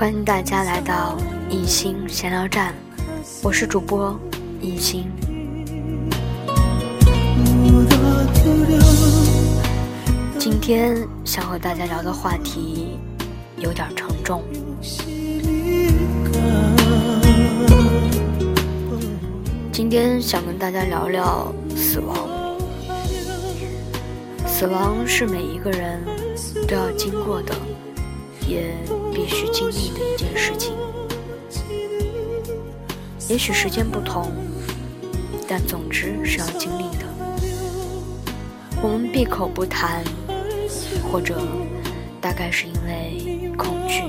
欢迎大家来到一心闲聊站，我是主播一心。今天想和大家聊的话题有点沉重。今天想跟大家聊聊死亡。死亡是每一个人都要经过的，也必须经历的一件事情。也许时间不同，但总之是要经历的。我们闭口不谈，或者大概是因为恐惧。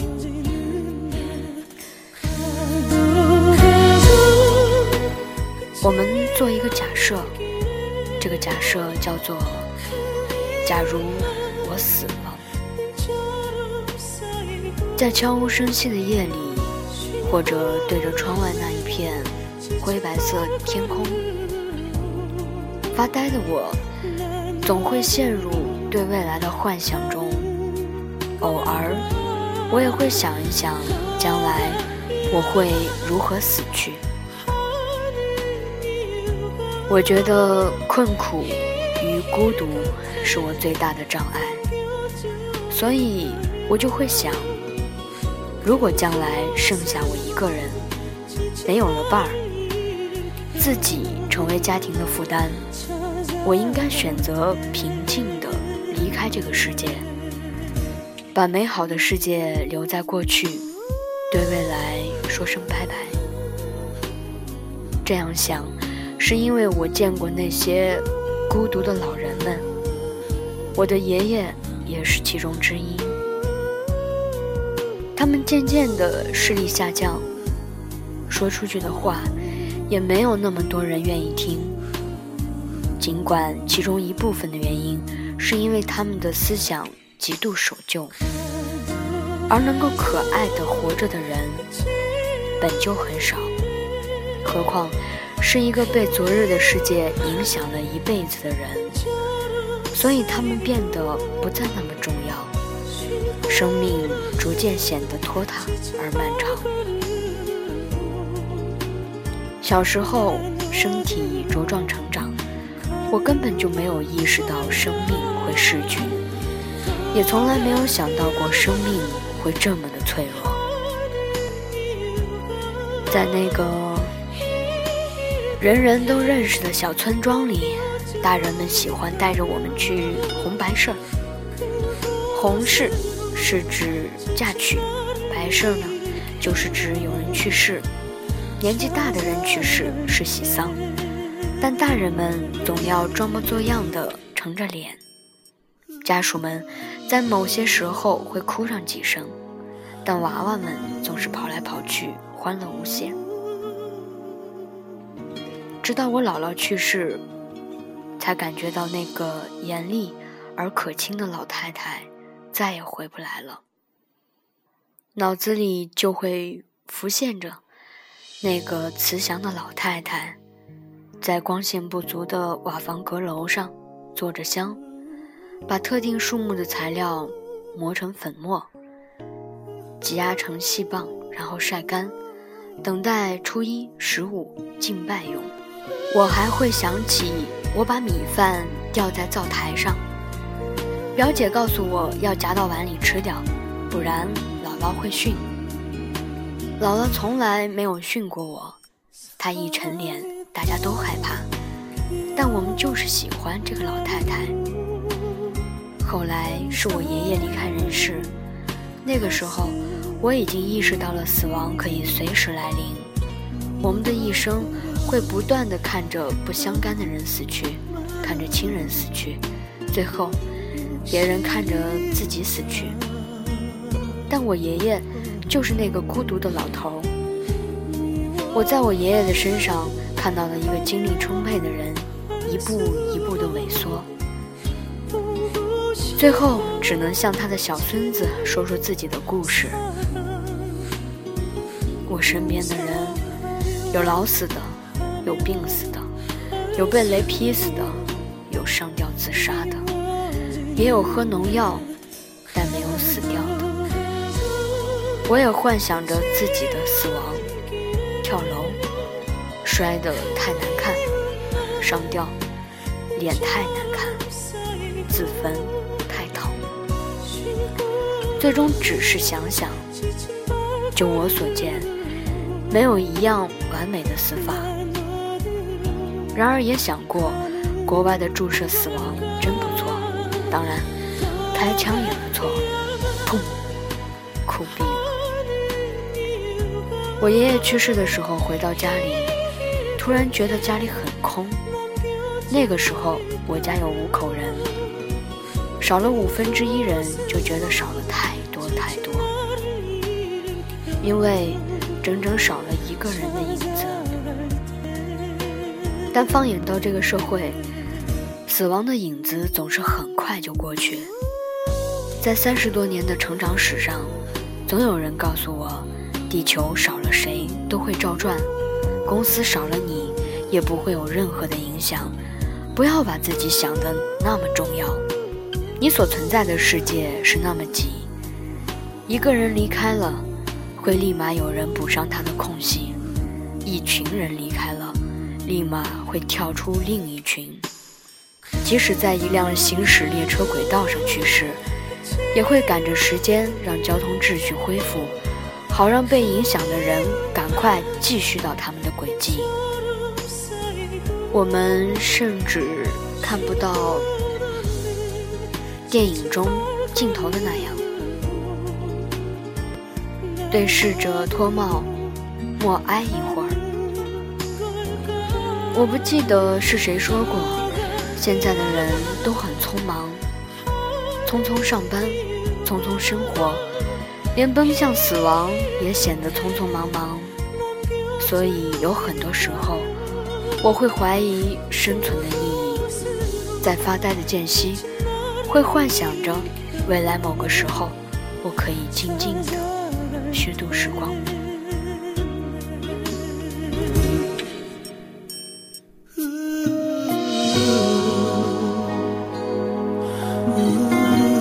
我们做一个假设，这个假设叫做：假如我死了，在悄无声息的夜里，或者对着窗外那一片灰白色天空，发呆的我，总会陷入对未来的幻想中。偶尔，我也会想一想，将来我会如何死去。我觉得困苦与孤独是我最大的障碍，所以我就会想，如果将来剩下我一个人，没有了伴儿，自己成为家庭的负担，我应该选择平静地离开这个世界，把美好的世界留在过去，对未来说声拜拜。这样想。是因为我见过那些孤独的老人们，我的爷爷也是其中之一。他们渐渐的视力下降，说出去的话也没有那么多人愿意听。尽管其中一部分的原因是因为他们的思想极度守旧，而能够可爱的活着的人本就很少，何况。是一个被昨日的世界影响了一辈子的人，所以他们变得不再那么重要，生命逐渐显得拖沓而漫长。小时候身体茁壮成长，我根本就没有意识到生命会逝去，也从来没有想到过生命会这么的脆弱。在那个。人人都认识的小村庄里，大人们喜欢带着我们去红白事儿。红事是指嫁娶，白事呢，就是指有人去世。年纪大的人去世是喜丧，但大人们总要装模作样的沉着脸。家属们在某些时候会哭上几声，但娃娃们总是跑来跑去，欢乐无限。直到我姥姥去世，才感觉到那个严厉而可亲的老太太再也回不来了。脑子里就会浮现着那个慈祥的老太太，在光线不足的瓦房阁楼上坐着香，把特定树木的材料磨成粉末，挤压成细棒，然后晒干，等待初一、十五敬拜用。我还会想起，我把米饭吊在灶台上，表姐告诉我要夹到碗里吃掉，不然姥姥会训。姥姥从来没有训过我，她一沉脸，大家都害怕，但我们就是喜欢这个老太太。后来是我爷爷离开人世，那个时候我已经意识到了死亡可以随时来临，我们的一生。会不断的看着不相干的人死去，看着亲人死去，最后，别人看着自己死去。但我爷爷就是那个孤独的老头。我在我爷爷的身上看到了一个精力充沛的人，一步一步的萎缩，最后只能向他的小孙子说说自己的故事。我身边的人，有老死的。有病死的，有被雷劈死的，有上吊自杀的，也有喝农药但没有死掉的。我也幻想着自己的死亡，跳楼，摔得太难看，上吊，脸太难看，自焚太疼，最终只是想想。就我所见，没有一样完美的死法。然而也想过，国外的注射死亡真不错，当然，开枪也不错，砰，酷毙了。我爷爷去世的时候，回到家里，突然觉得家里很空。那个时候我家有五口人，少了五分之一人，就觉得少了太多太多。因为整整少了一个人的影子。但放眼到这个社会，死亡的影子总是很快就过去。在三十多年的成长史上，总有人告诉我。地球少了谁都会照转，公司少了你也不会有任何的影响。不要把自己想得那么重要，你所存在的世界是那么挤。一个人离开了，会立马有人补上他的空隙；一群人离开了，立马会跳出另一群。即使在一辆行驶列车轨道上去世，也会赶着时间让交通秩序恢复。好让被影响的人赶快继续到他们的轨迹。我们甚至看不到电影中镜头的那样，对逝者脱帽，默哀一会儿。我不记得是谁说过，现在的人都很匆忙，匆匆上班，匆匆生活。连奔向死亡也显得匆匆忙忙，所以有很多时候，我会怀疑生存的意义。在发呆的间隙，会幻想着未来某个时候，我可以静静的虚度时光。Ooh.